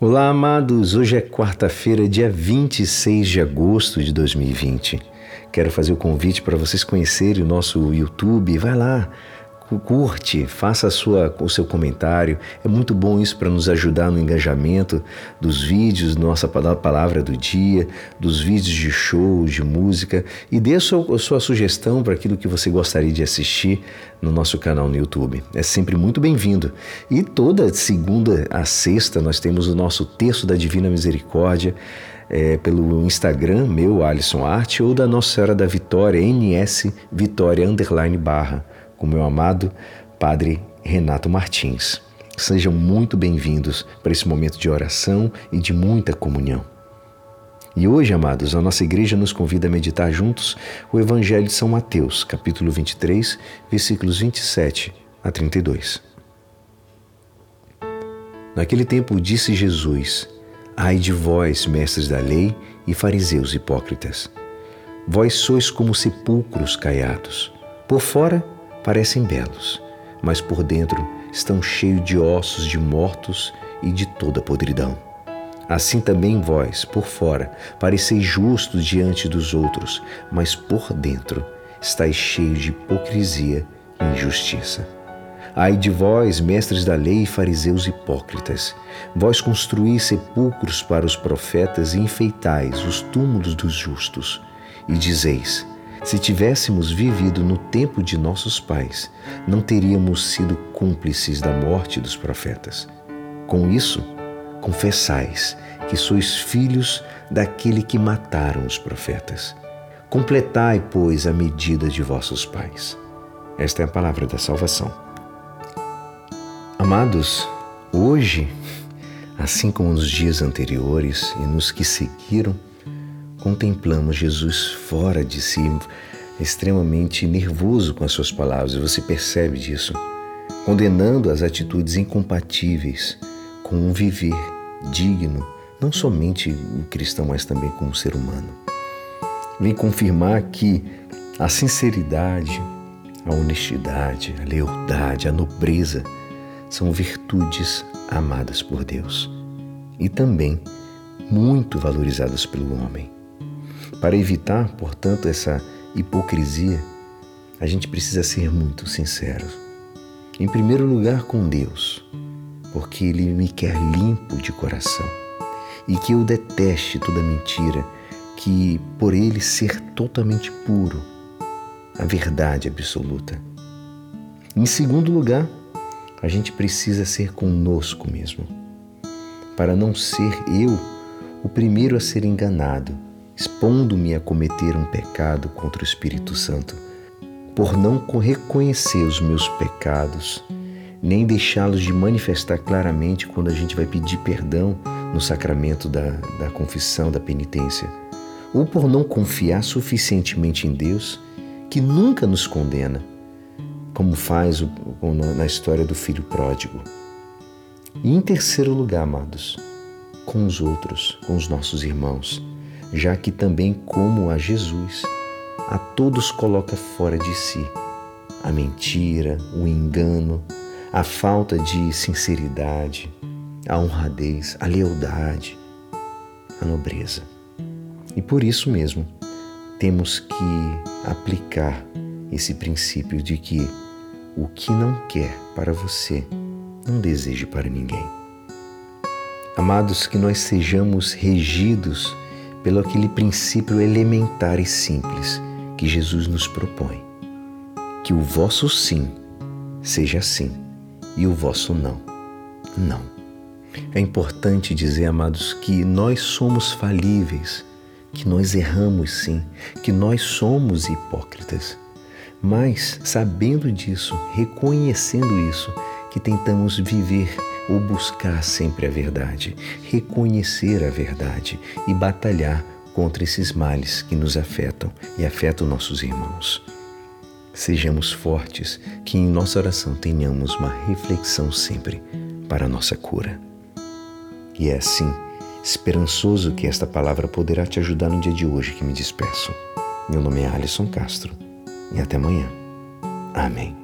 Olá, amados. Hoje é quarta-feira, dia 26 de agosto de 2020. Quero fazer o convite para vocês conhecerem o nosso YouTube. Vai lá, curte, faça sua, o seu comentário. É muito bom isso para nos ajudar no engajamento dos vídeos, nossa palavra do dia, dos vídeos de show, de música e dê a sua, a sua sugestão para aquilo que você gostaria de assistir no nosso canal no YouTube. É sempre muito bem-vindo. E toda segunda a sexta nós temos o nosso texto da Divina Misericórdia. É, pelo Instagram meu, Alisson Arte, ou da Nossa Senhora da Vitória, NS Vitória Underline Barra com meu amado Padre Renato Martins. Sejam muito bem-vindos para esse momento de oração e de muita comunhão. E hoje, amados, a nossa igreja nos convida a meditar juntos o Evangelho de São Mateus, capítulo 23, versículos 27 a 32. Naquele tempo disse Jesus: Ai de vós, mestres da lei e fariseus hipócritas! Vós sois como sepulcros caiados. Por fora parecem belos, mas por dentro estão cheios de ossos de mortos e de toda podridão. Assim também vós, por fora, pareceis justos diante dos outros, mas por dentro estáis cheios de hipocrisia e injustiça. Ai de vós, mestres da lei e fariseus hipócritas, vós construís sepulcros para os profetas e enfeitais os túmulos dos justos, e dizeis: se tivéssemos vivido no tempo de nossos pais, não teríamos sido cúmplices da morte dos profetas. Com isso, confessais que sois filhos daquele que mataram os profetas. Completai, pois, a medida de vossos pais. Esta é a palavra da salvação. Amados, hoje, assim como nos dias anteriores e nos que seguiram, contemplamos Jesus fora de si, extremamente nervoso com as suas palavras, você percebe disso, condenando as atitudes incompatíveis com um viver digno, não somente o cristão, mas também como ser humano. Vem confirmar que a sinceridade, a honestidade, a lealdade, a nobreza são virtudes amadas por Deus e também muito valorizadas pelo homem. Para evitar, portanto, essa hipocrisia, a gente precisa ser muito sincero. Em primeiro lugar, com Deus, porque Ele me quer limpo de coração e que eu deteste toda mentira, que por Ele ser totalmente puro, a verdade absoluta. Em segundo lugar, a gente precisa ser conosco mesmo, para não ser eu o primeiro a ser enganado expondo-me a cometer um pecado contra o Espírito Santo, por não reconhecer os meus pecados, nem deixá-los de manifestar claramente quando a gente vai pedir perdão no sacramento da, da confissão, da penitência, ou por não confiar suficientemente em Deus, que nunca nos condena, como faz o, na história do filho pródigo. E em terceiro lugar, amados, com os outros, com os nossos irmãos já que também, como a Jesus, a todos coloca fora de si a mentira, o engano, a falta de sinceridade, a honradez, a lealdade, a nobreza. E por isso mesmo, temos que aplicar esse princípio de que o que não quer para você, não deseje para ninguém. Amados, que nós sejamos regidos pelo aquele princípio elementar e simples que Jesus nos propõe. Que o vosso sim seja sim e o vosso não, não. É importante dizer, amados, que nós somos falíveis, que nós erramos sim, que nós somos hipócritas. Mas, sabendo disso, reconhecendo isso, que tentamos viver ou buscar sempre a verdade, reconhecer a verdade e batalhar contra esses males que nos afetam e afetam nossos irmãos. Sejamos fortes, que em nossa oração tenhamos uma reflexão sempre para a nossa cura. E é assim, esperançoso que esta palavra poderá te ajudar no dia de hoje que me despeço. Meu nome é Alisson Castro e até amanhã. Amém.